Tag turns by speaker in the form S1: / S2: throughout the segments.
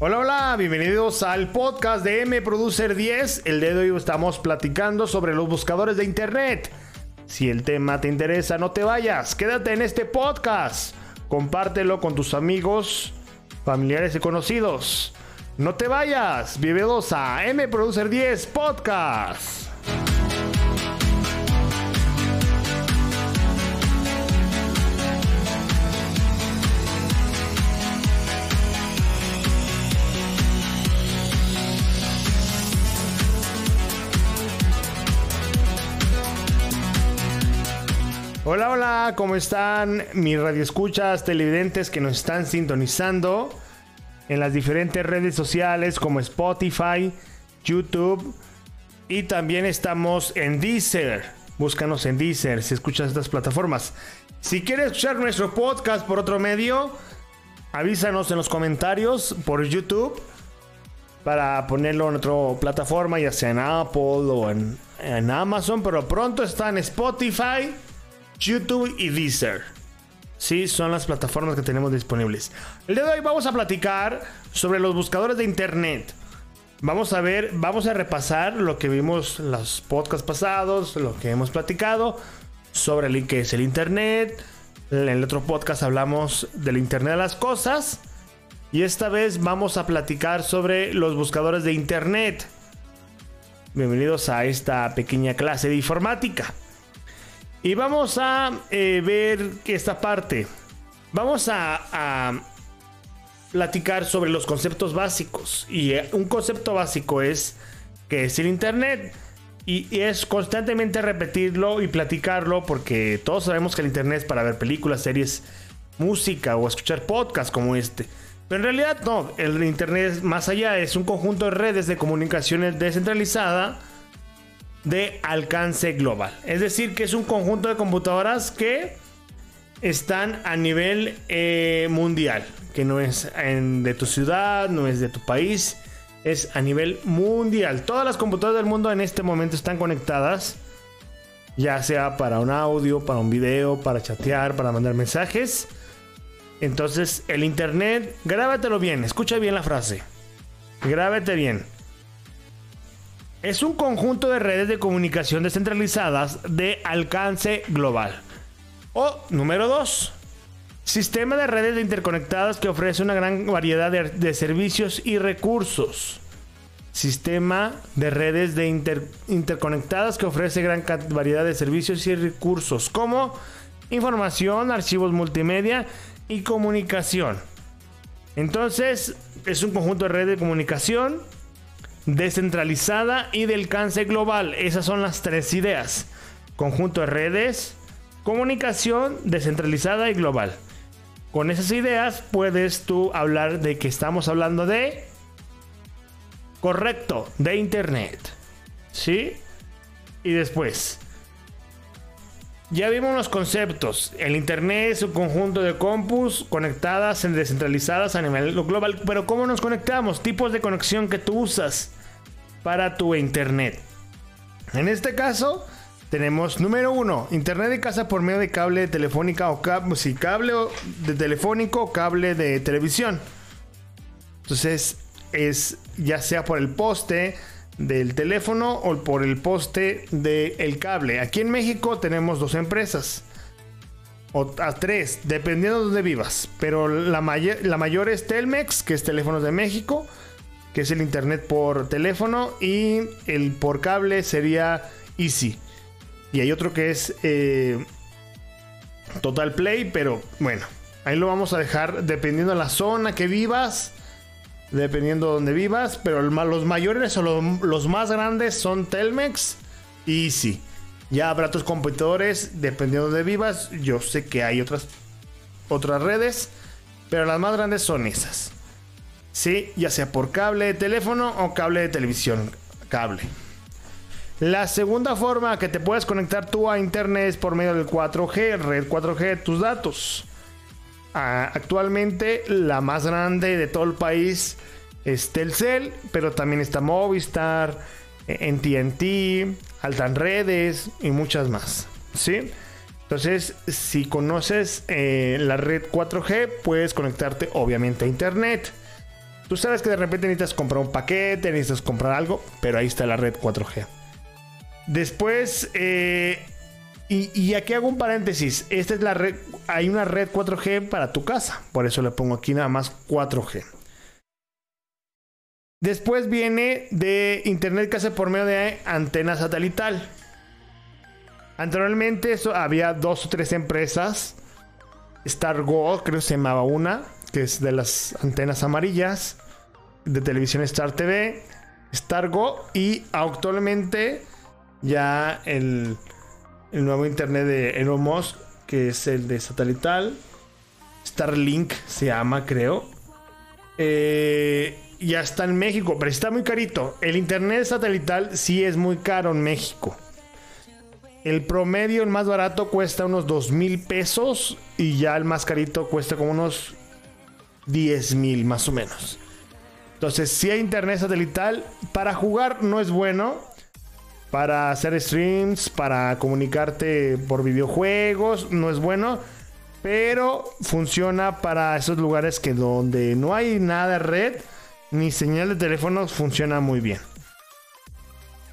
S1: Hola, hola, bienvenidos al podcast de M Producer 10. El día de hoy estamos platicando sobre los buscadores de internet. Si el tema te interesa, no te vayas, quédate en este podcast. Compártelo con tus amigos, familiares y conocidos. No te vayas, bienvenidos a M Producer 10 Podcast. Hola, hola, ¿cómo están mis radioescuchas, televidentes que nos están sintonizando en las diferentes redes sociales como Spotify, YouTube y también estamos en Deezer. Búscanos en Deezer si escuchas estas plataformas. Si quieres escuchar nuestro podcast por otro medio, avísanos en los comentarios por YouTube para ponerlo en otra plataforma, ya sea en Apple o en, en Amazon, pero pronto está en Spotify YouTube y Deezer. Sí, son las plataformas que tenemos disponibles. El día de hoy vamos a platicar sobre los buscadores de internet. Vamos a ver, vamos a repasar lo que vimos en los podcasts pasados, lo que hemos platicado sobre el que es el internet. En el otro podcast hablamos del internet de las cosas. Y esta vez vamos a platicar sobre los buscadores de internet. Bienvenidos a esta pequeña clase de informática. Y vamos a eh, ver esta parte. Vamos a, platicar sobre los conceptos básicos. Y eh, un concepto básico es que es el Internet. Y, es constantemente repetirlo y platicarlo porque todos sabemos que el Internet es para ver películas, series, música o escuchar podcasts como este. Pero en realidad no, el Internet más allá es un conjunto de redes de comunicaciones descentralizada de alcance global. Es decir, que es un conjunto de computadoras que están a nivel eh, mundial, que no es de tu ciudad, no es de tu país, es a nivel mundial. Todas las computadoras del mundo en este momento están conectadas, ya sea para un audio, para un video, para chatear, para mandar mensajes. Entonces, el Internet, grábatelo bien, escucha bien la frase. Grábate bien es un conjunto de redes de comunicación descentralizadas de alcance global. O número 2. Sistema de redes interconectadas que ofrece una gran variedad de, servicios y recursos. Sistema de redes de interconectadas que ofrece gran variedad de servicios y recursos como información, archivos multimedia y comunicación. Entonces, es un conjunto de redes de comunicación descentralizada y de alcance global. Esas son las tres ideas. Conjunto de redes, comunicación descentralizada y global. Con esas ideas puedes tú hablar de que estamos hablando de... Correcto, de Internet. ¿Sí? Y después... Ya vimos los conceptos. El Internet es un conjunto de compus conectadas, descentralizadas a nivel global. Pero ¿cómo nos conectamos? Tipos de conexión que tú usas para tu internet. En este caso, tenemos número uno, internet de casa por medio de cable telefónica o cable, cable de telefónico o cable de televisión. Entonces, es ya sea por el poste del teléfono o por el poste del cable. Aquí en México tenemos dos empresas. O a tres, dependiendo de donde vivas. Pero la, la mayor es Telmex, que es Teléfonos de México que es el internet por teléfono, y el por cable sería Easy. Y hay otro que es eh, Total Play, pero bueno, ahí lo vamos a dejar dependiendo de la zona que vivas, dependiendo de donde vivas, pero los mayores o los, más grandes son Telmex y Easy. Ya habrá tus competidores, dependiendo de vivas. Yo sé que hay otras, otras redes, pero las más grandes son esas. Sí, ya sea por cable de teléfono o cable de televisión. Cable. La segunda forma que te puedes conectar tú a internet es por medio del 4G, red 4G de tus datos. Ah, actualmente la más grande de todo el país es Telcel, pero también está Movistar, NTNT, Altan Redes y muchas más. ¿sí? Entonces, si conoces eh, la red 4G, puedes conectarte obviamente a internet. Tú sabes que de repente necesitas comprar un paquete, necesitas comprar algo, pero ahí está la red 4G. Después, eh, y, aquí hago un paréntesis. Esta es la red. Hay una red 4G para tu casa. Por eso le pongo aquí nada más 4G. Después viene de Internet casa por medio de antena satelital. Anteriormente eso, había dos o tres empresas. StarGo, creo que se llamaba una, que es de las antenas amarillas de televisión Star TV. StarGo y actualmente ya el nuevo internet de Elon Musk, que es el de satelital. Starlink se llama, creo. Eh, ya está en México, pero está muy carito. El internet satelital sí es muy caro en México. El promedio, el más barato, cuesta unos 2 mil pesos. Y ya el más carito cuesta como unos 10 mil más o menos. Entonces, si hay internet satelital, para jugar no es bueno para hacer streams, para comunicarte por videojuegos, no es bueno, pero funciona para esos lugares que donde no hay nada de red ni señal de teléfono funciona muy bien.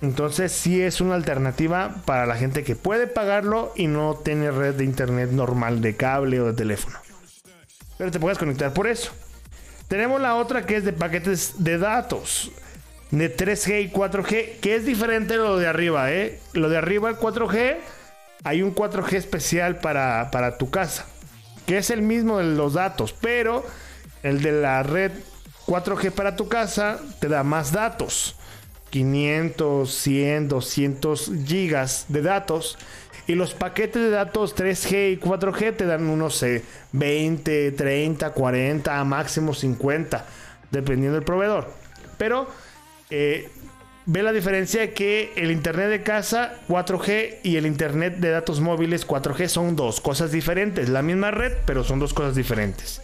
S1: Entonces sí es una alternativa para la gente que puede pagarlo y no tiene red de internet normal de cable o de teléfono. Pero te puedes conectar por eso. Tenemos la otra que es de paquetes de datos de 3G y 4G, que es diferente de lo de arriba, ¿eh? Lo de arriba, el 4G, hay un 4G especial para, para tu casa, que es el mismo de los datos, pero el de la red 4G para tu casa te da más datos. 500, 100, 200 gigas de datos. Y los paquetes de datos 3G y 4G te dan unos 20, 30, 40, máximo 50, dependiendo del proveedor. Pero eh, ve la diferencia que el internet de casa 4G y el internet de datos móviles 4G son dos cosas diferentes. La misma red, pero son dos cosas diferentes.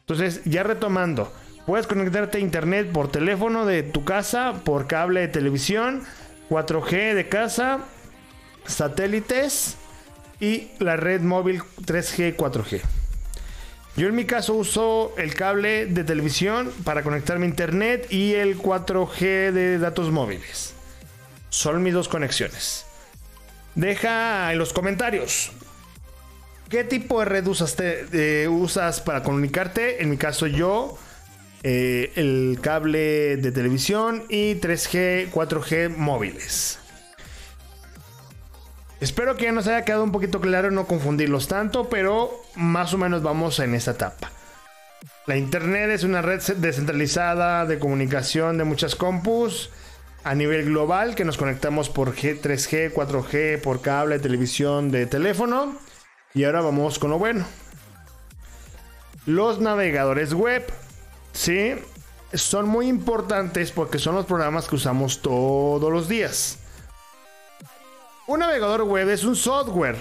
S1: Entonces, ya retomando, puedes conectarte a internet por teléfono de tu casa, por cable de televisión, 4G de casa, satélites y la red móvil 3G 4G. Yo en mi caso uso el cable de televisión para conectarme a internet y el 4G de datos móviles. Son mis dos conexiones. Deja en los comentarios qué tipo de red usas, eh, para comunicarte. En mi caso yo eh, el cable de televisión y 3G, 4G móviles. Espero que ya nos haya quedado un poquito claro no confundirlos tanto, pero más o menos vamos en esta etapa. La Internet es una red descentralizada de comunicación de muchas compus a nivel global que nos conectamos por G, 3G, 4G, por cable, televisión, de teléfono. Y ahora vamos con lo bueno. Los navegadores web, ¿sí? Son muy importantes porque son los programas que usamos todos los días. Un navegador web es un software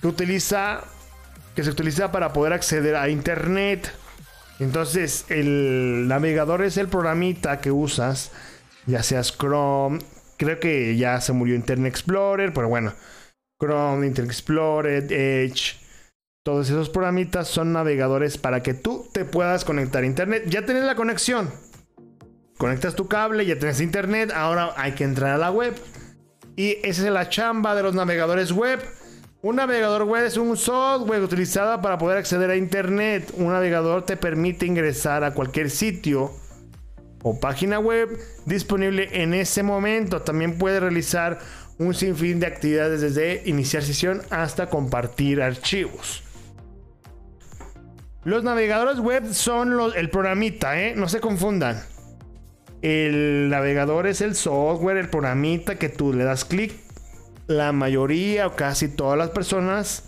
S1: que utiliza que se utiliza para poder acceder a internet. Entonces, el navegador es el programita que usas, ya seas Chrome, creo que ya se murió Internet Explorer, pero bueno, Chrome, Internet Explorer, Edge, todos esos programitas son navegadores para que tú te puedas conectar a internet. Ya tienes la conexión. Conectas tu cable, ya tienes internet, ahora hay que entrar a la web. Y esa es la chamba de los navegadores web. Un navegador web es un software utilizado para poder acceder a Internet. Un navegador te permite ingresar a cualquier sitio o página web disponible en ese momento. También puede realizar un sinfín de actividades desde iniciar sesión hasta compartir archivos. Los navegadores web son el programita, ¿eh? no se confundan. El navegador es el software, el programita que tú le das clic. La mayoría o casi todas las personas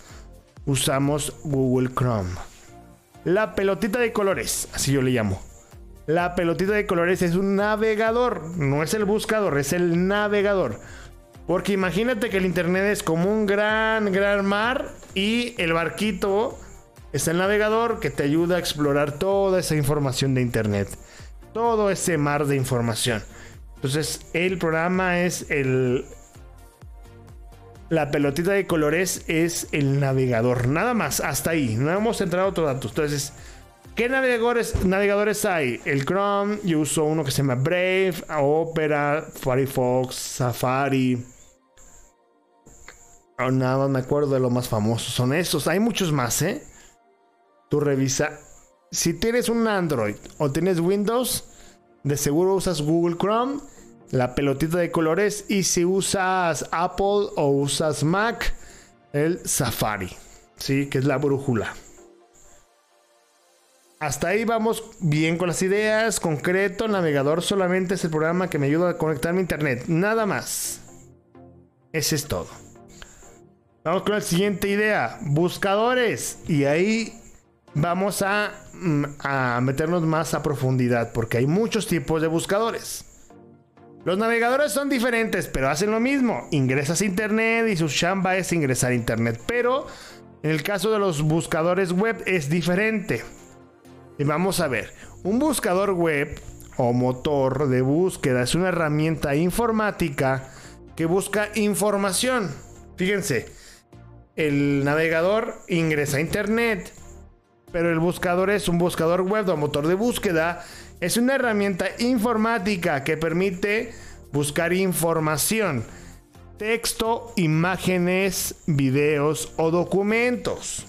S1: usamos Google Chrome. La pelotita de colores, así yo le llamo. La pelotita de colores es un navegador, no es el buscador, es el navegador. Porque imagínate que el internet es como un gran, gran mar y el barquito es el navegador que te ayuda a explorar toda esa información de internet todo ese mar de información. Entonces, el programa es el la pelotita de colores es el navegador. Nada más, hasta ahí. No hemos entrado otros datos. Entonces, ¿qué navegadores, navegadores hay? El Chrome, yo uso uno que se llama Brave, Opera, Firefox, Safari. Oh, nada más me acuerdo de los más famosos. Son estos. Hay muchos más, ¿eh? Tú revisa. Si tienes un Android o tienes Windows, de seguro usas Google Chrome la pelotita de colores y si usas Apple o usas Mac, el Safari, ¿sí? que es la brújula. Hasta ahí vamos bien con las ideas. Concreto, navegador solamente es el programa que me ayuda a conectarme a internet. Nada más. Ese es todo. Vamos con la siguiente idea. Buscadores. Y ahí vamos a, mm, a meternos más a profundidad porque hay muchos tipos de buscadores. Los navegadores son diferentes, pero hacen lo mismo. Ingresas a internet y su chamba es ingresar a internet. Pero en el caso de los buscadores web es diferente. Y vamos a ver, un buscador web o motor de búsqueda es una herramienta informática que busca información. Fíjense, el navegador ingresa a internet, pero el buscador es un buscador web o motor de búsqueda es una herramienta informática que permite buscar información, texto, imágenes, videos o documentos.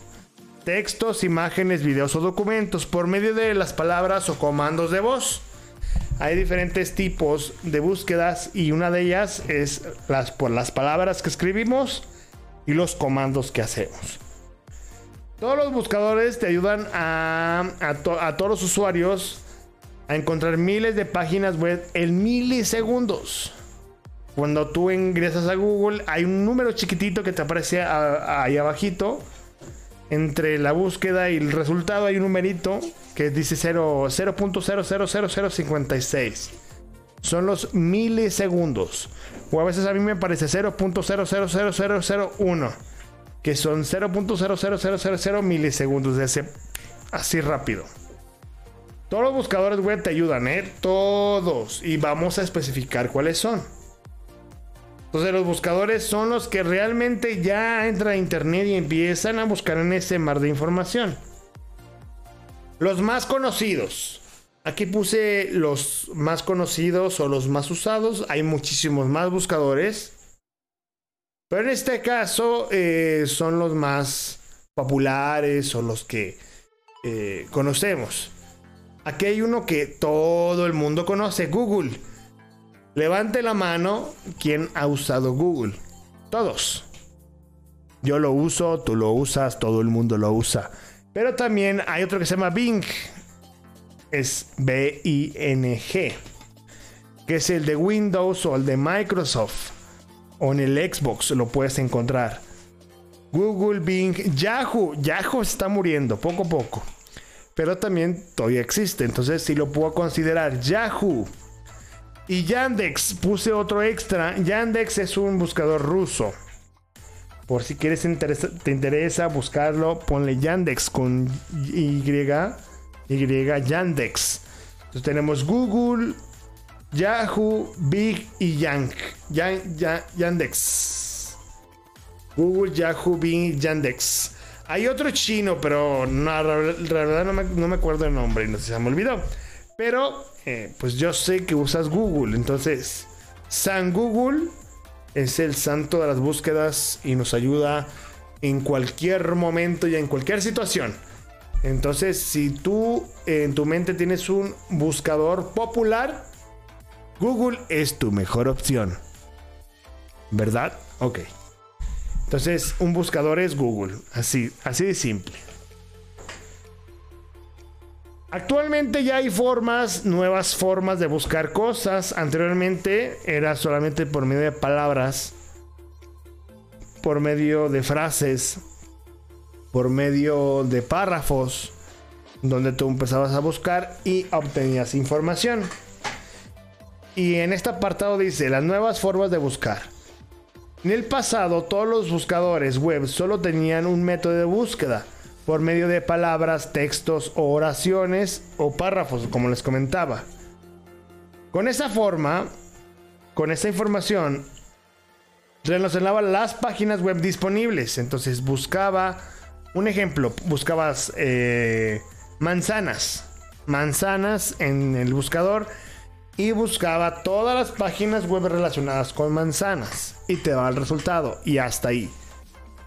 S1: Textos, imágenes, videos o documentos por medio de las palabras o comandos de voz. Hay diferentes tipos de búsquedas y una de ellas es las, por las palabras que escribimos y los comandos que hacemos. Todos los buscadores te ayudan a, a todos los usuarios a encontrar miles de páginas web en milisegundos. Cuando tú ingresas a Google, hay un número chiquitito que te aparece ahí abajito. Entre la búsqueda y el resultado hay un numerito que dice 0.0000056. Son los milisegundos. O a veces a mí me parece 0.000001. Que son 0.00000 milisegundos. De ese, así rápido. Todos los buscadores web te ayudan, ¿eh? Todos. Y vamos a especificar cuáles son. Entonces los buscadores son los que realmente ya entran a internet y empiezan a buscar en ese mar de información. Los más conocidos. Aquí puse los más conocidos o los más usados. Hay muchísimos más buscadores. Pero en este caso eh, son los más populares o los que eh, conocemos. Aquí hay uno que todo el mundo conoce, Google. Levante la mano quien ha usado Google. Todos. Yo lo uso, tú lo usas, todo el mundo lo usa. Pero también hay otro que se llama Bing. Es B-I-N-G. Que es el de Windows o el de Microsoft. O en el Xbox lo puedes encontrar. Google, Bing, Yahoo. Yahoo está muriendo poco a poco pero también todavía existe. Entonces si lo puedo considerar. Yahoo. Y Yandex, puse otro extra. Yandex es un buscador ruso. Por si quieres te interesa buscarlo, ponle Yandex con Y, Y Yandex. Entonces tenemos Google, Yahoo, Big y Yank. Yandex. Google, Yahoo, Bing, Yandex. Hay otro chino, pero no, la verdad no me, acuerdo el nombre y no sé se me olvidó. Pero, eh, pues yo sé que usas Google. Entonces, San Google es el santo de las búsquedas y nos ayuda en cualquier momento y en cualquier situación. Entonces, si tú en tu mente tienes un buscador popular, Google es tu mejor opción. ¿Verdad? Ok. Entonces, un buscador es Google, así, así de simple. Actualmente ya hay formas, nuevas formas de buscar cosas. Anteriormente era solamente por medio de palabras, por medio de frases, por medio de párrafos, donde tú empezabas a buscar y obtenías información. Y en este apartado dice las nuevas formas de buscar. En el pasado, todos los buscadores web solo tenían un método de búsqueda por medio de palabras, textos o oraciones o párrafos, como les comentaba. Con esa forma, con esa información, relacionaba las páginas web disponibles. Entonces buscaba, un ejemplo, buscabas eh, manzanas, manzanas en el buscador y buscaba todas las páginas web relacionadas con manzanas y te daba el resultado y hasta ahí.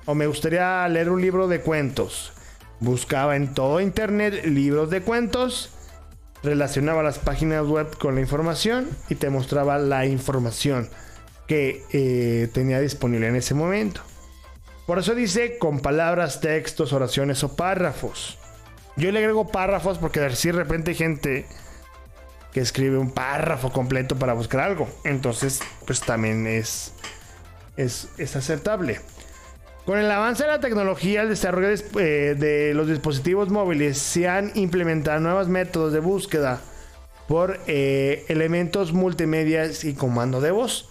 S1: O me gustaría leer un libro de cuentos. Buscaba en todo internet libros de cuentos, relacionaba las páginas web con la información y te mostraba la información que eh, tenía disponible en ese momento. Por eso dice con palabras, textos, oraciones o párrafos. Yo le agrego párrafos porque si de repente gente que escribe un párrafo completo para buscar algo. Entonces, pues también es, es, es aceptable. Con el avance de la tecnología, el desarrollo de, eh, los dispositivos móviles, se han implementado nuevos métodos de búsqueda por eh, elementos multimedia y comando de voz.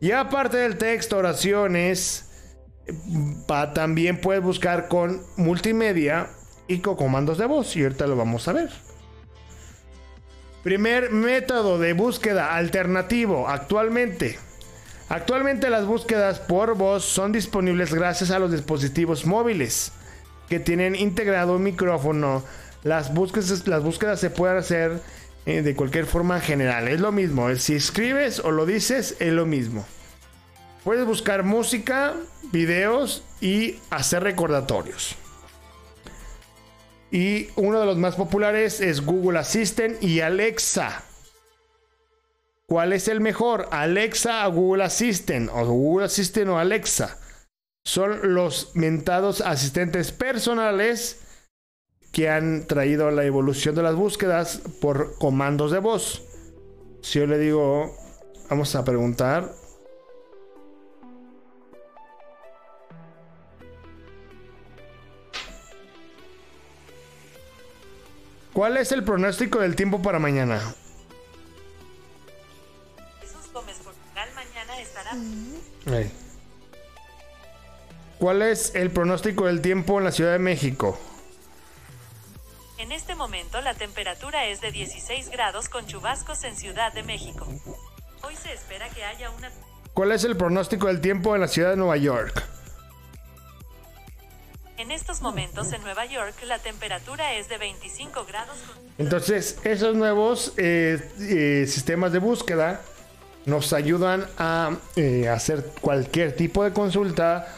S1: Y aparte del texto, oraciones, también puedes buscar con multimedia y con comandos de voz. Y ahorita lo vamos a ver. Primer método de búsqueda alternativo actualmente. Actualmente las búsquedas por voz son disponibles gracias a los dispositivos móviles que tienen integrado un micrófono. Las búsquedas, las búsquedas se pueden hacer eh, de cualquier forma general. Es lo mismo. Si escribes o lo dices, es lo mismo. Puedes buscar música, videos y hacer recordatorios. Y uno de los más populares es Google Assistant y Alexa. ¿Cuál es el mejor? Alexa o Google Assistant o Google Assistant o Alexa. Son los mentados asistentes personales que han traído la evolución de las búsquedas por comandos de voz. Si yo le digo, vamos a preguntar. ¿Cuál es el pronóstico del tiempo para mañana? Jesús Gómez Portugal mañana estará. ¿Cuál es el pronóstico del tiempo en la Ciudad de México?
S2: En este momento la temperatura es de 16 grados con chubascos en Ciudad de México. Hoy se espera que haya una...
S1: ¿Cuál es el pronóstico del tiempo en la ciudad de Nueva York?
S2: En estos momentos en Nueva York la temperatura es de 25 grados.
S1: Entonces, esos nuevos eh, eh, sistemas de búsqueda nos ayudan a eh, hacer cualquier tipo de consulta.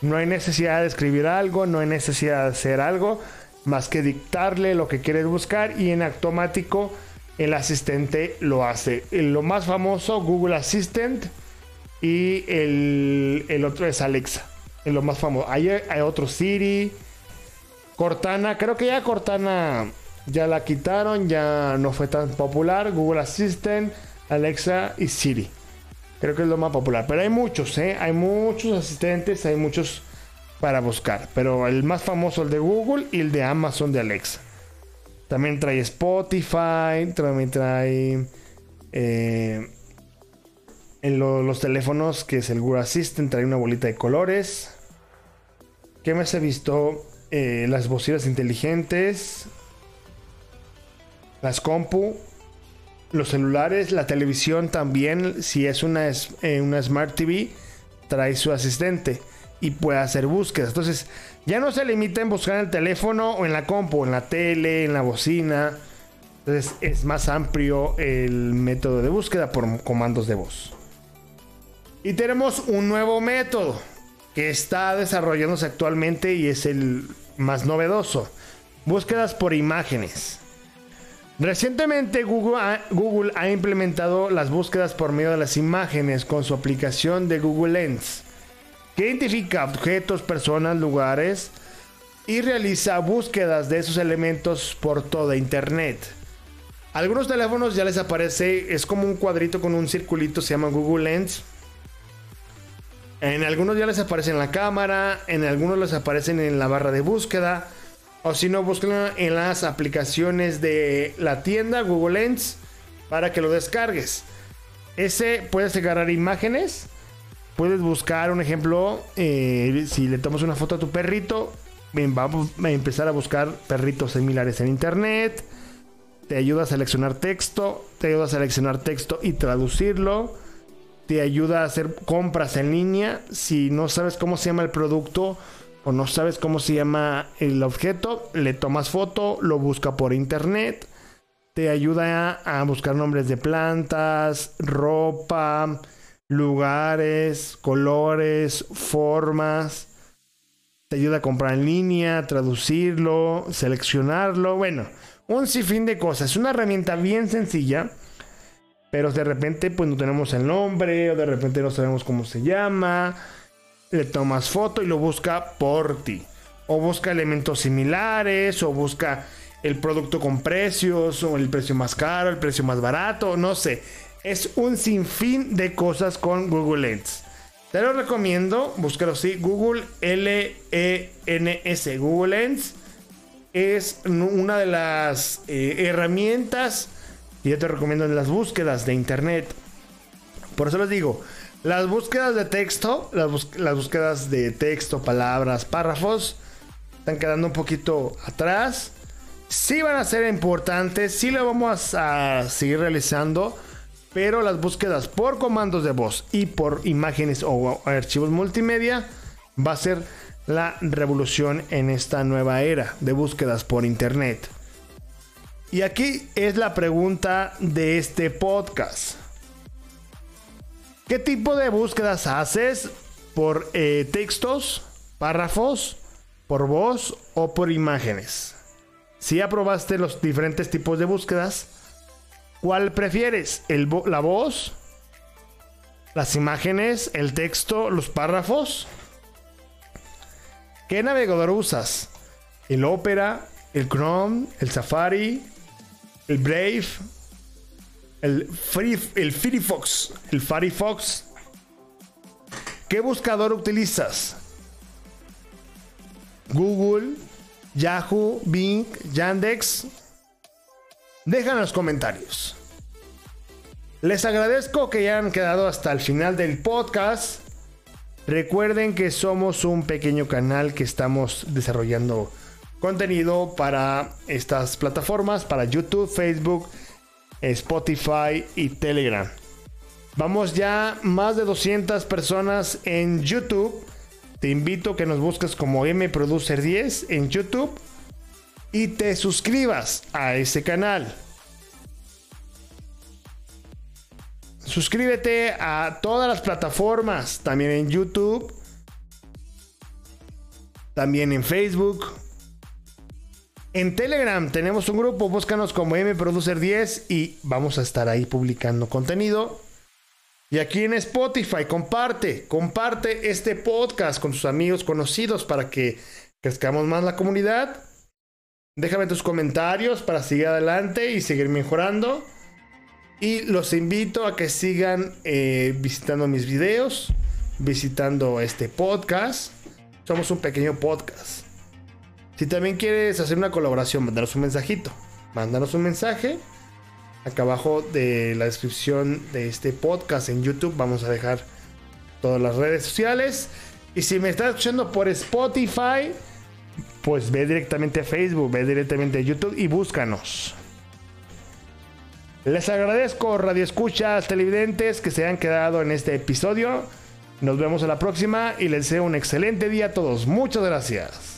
S1: No hay necesidad de escribir algo, no hay necesidad de hacer algo más que dictarle lo que quieres buscar y en automático el asistente lo hace. Lo más famoso, Google Assistant y el, otro es Alexa. Es lo más famoso. Hay, hay otro Siri, Cortana. Creo que ya Cortana ya la quitaron, ya no fue tan popular. Google Assistant, Alexa y Siri. Creo que es lo más popular. Pero hay muchos, ¿eh? Hay muchos asistentes, hay muchos para buscar. Pero el más famoso el de Google y el de Amazon de Alexa. También trae Spotify, también trae eh, en los teléfonos que es el Google Assistant, trae una bolita de colores. ¿Qué más he visto? Eh, las bocinas inteligentes, las compu, los celulares, la televisión también, si es una, eh, una Smart TV, trae su asistente y puede hacer búsquedas. Entonces, ya no se limita en buscar en el teléfono o en la compu, en la tele, en la bocina. Entonces, es más amplio el método de búsqueda por comandos de voz. Y tenemos un nuevo método que está desarrollándose actualmente y es el más novedoso. Búsquedas por imágenes. Recientemente Google ha, implementado las búsquedas por medio de las imágenes con su aplicación de Google Lens que identifica objetos, personas, lugares y realiza búsquedas de esos elementos por toda Internet. Algunos teléfonos ya les aparece, es como un cuadrito con un circulito, se llama Google Lens. En algunos ya les aparece en la cámara, en algunos les aparecen en la barra de búsqueda. O si no, buscan en las aplicaciones de la tienda Google Lens para que lo descargues. Ese puedes agarrar imágenes Puedes buscar un ejemplo, eh, si le tomas una foto a tu perrito, vamos a empezar a buscar perritos similares en internet. Te ayuda a seleccionar texto, te ayuda a seleccionar texto y traducirlo. Te ayuda a hacer compras en línea. Si no sabes cómo se llama el producto o no sabes cómo se llama el objeto, le tomas foto, lo busca por internet. Te ayuda a, buscar nombres de plantas, ropa, lugares, colores, formas. Te ayuda a comprar en línea, traducirlo, seleccionarlo. Bueno, un sinfín de cosas. Es una herramienta bien sencilla pero de repente pues no tenemos el nombre o de repente no sabemos cómo se llama. Le tomas foto y lo busca por ti. O busca elementos similares o busca el producto con precios o el precio más caro, el precio más barato, no sé. Es un sinfín de cosas con Google Lens. Te lo recomiendo, búscalo así, Google L-E-N-S, Google Lens. Es una de las eh, herramientas y yo te recomiendo en las búsquedas de internet. Por eso les digo, las búsquedas de texto, las, búsquedas de texto, palabras, párrafos, están quedando un poquito atrás. Sí van a ser importantes, sí lo vamos a seguir realizando, pero las búsquedas por comandos de voz y por imágenes o archivos multimedia va a ser la revolución en esta nueva era de búsquedas por internet. Y aquí es la pregunta de este podcast. ¿Qué tipo de búsquedas haces? ¿Por eh, textos, párrafos, por voz o por imágenes? Si aprobaste los diferentes tipos de búsquedas, ¿cuál prefieres? ¿El ¿La voz? ¿Las imágenes? ¿El texto? ¿Los párrafos? ¿Qué navegador usas? ¿El Opera? ¿El Chrome? ¿El Safari? El Brave, el, Free, el Firefox, el Firefox. ¿Qué buscador utilizas? Google, Yahoo, Bing, Yandex. Dejan en los comentarios. Les agradezco que hayan quedado hasta el final del podcast. Recuerden que somos un pequeño canal que estamos desarrollando contenido para estas plataformas, para YouTube, Facebook, Spotify y Telegram. Vamos ya más de 200 personas en YouTube. Te invito a que nos busques como M Producer 10 en YouTube y te suscribas a ese canal. Suscríbete a todas las plataformas, también en YouTube, también en Facebook, en Telegram tenemos un grupo, búscanos como MProducer10 y vamos a estar ahí publicando contenido. Y aquí en Spotify, comparte, comparte este podcast con tus amigos conocidos para que crezcamos más la comunidad. Déjame tus comentarios para seguir adelante y seguir mejorando. Y los invito a que sigan eh, visitando mis videos, visitando este podcast. Somos un pequeño podcast. Si también quieres hacer una colaboración, mándanos un mensajito. Mándanos un mensaje. Acá abajo de la descripción de este podcast en YouTube vamos a dejar todas las redes sociales. Y si me estás escuchando por Spotify, pues ve directamente a Facebook, ve directamente a YouTube y búscanos. Les agradezco, radio escuchas, televidentes, que se han quedado en este episodio. Nos vemos a la próxima y les deseo un excelente día a todos. Muchas gracias.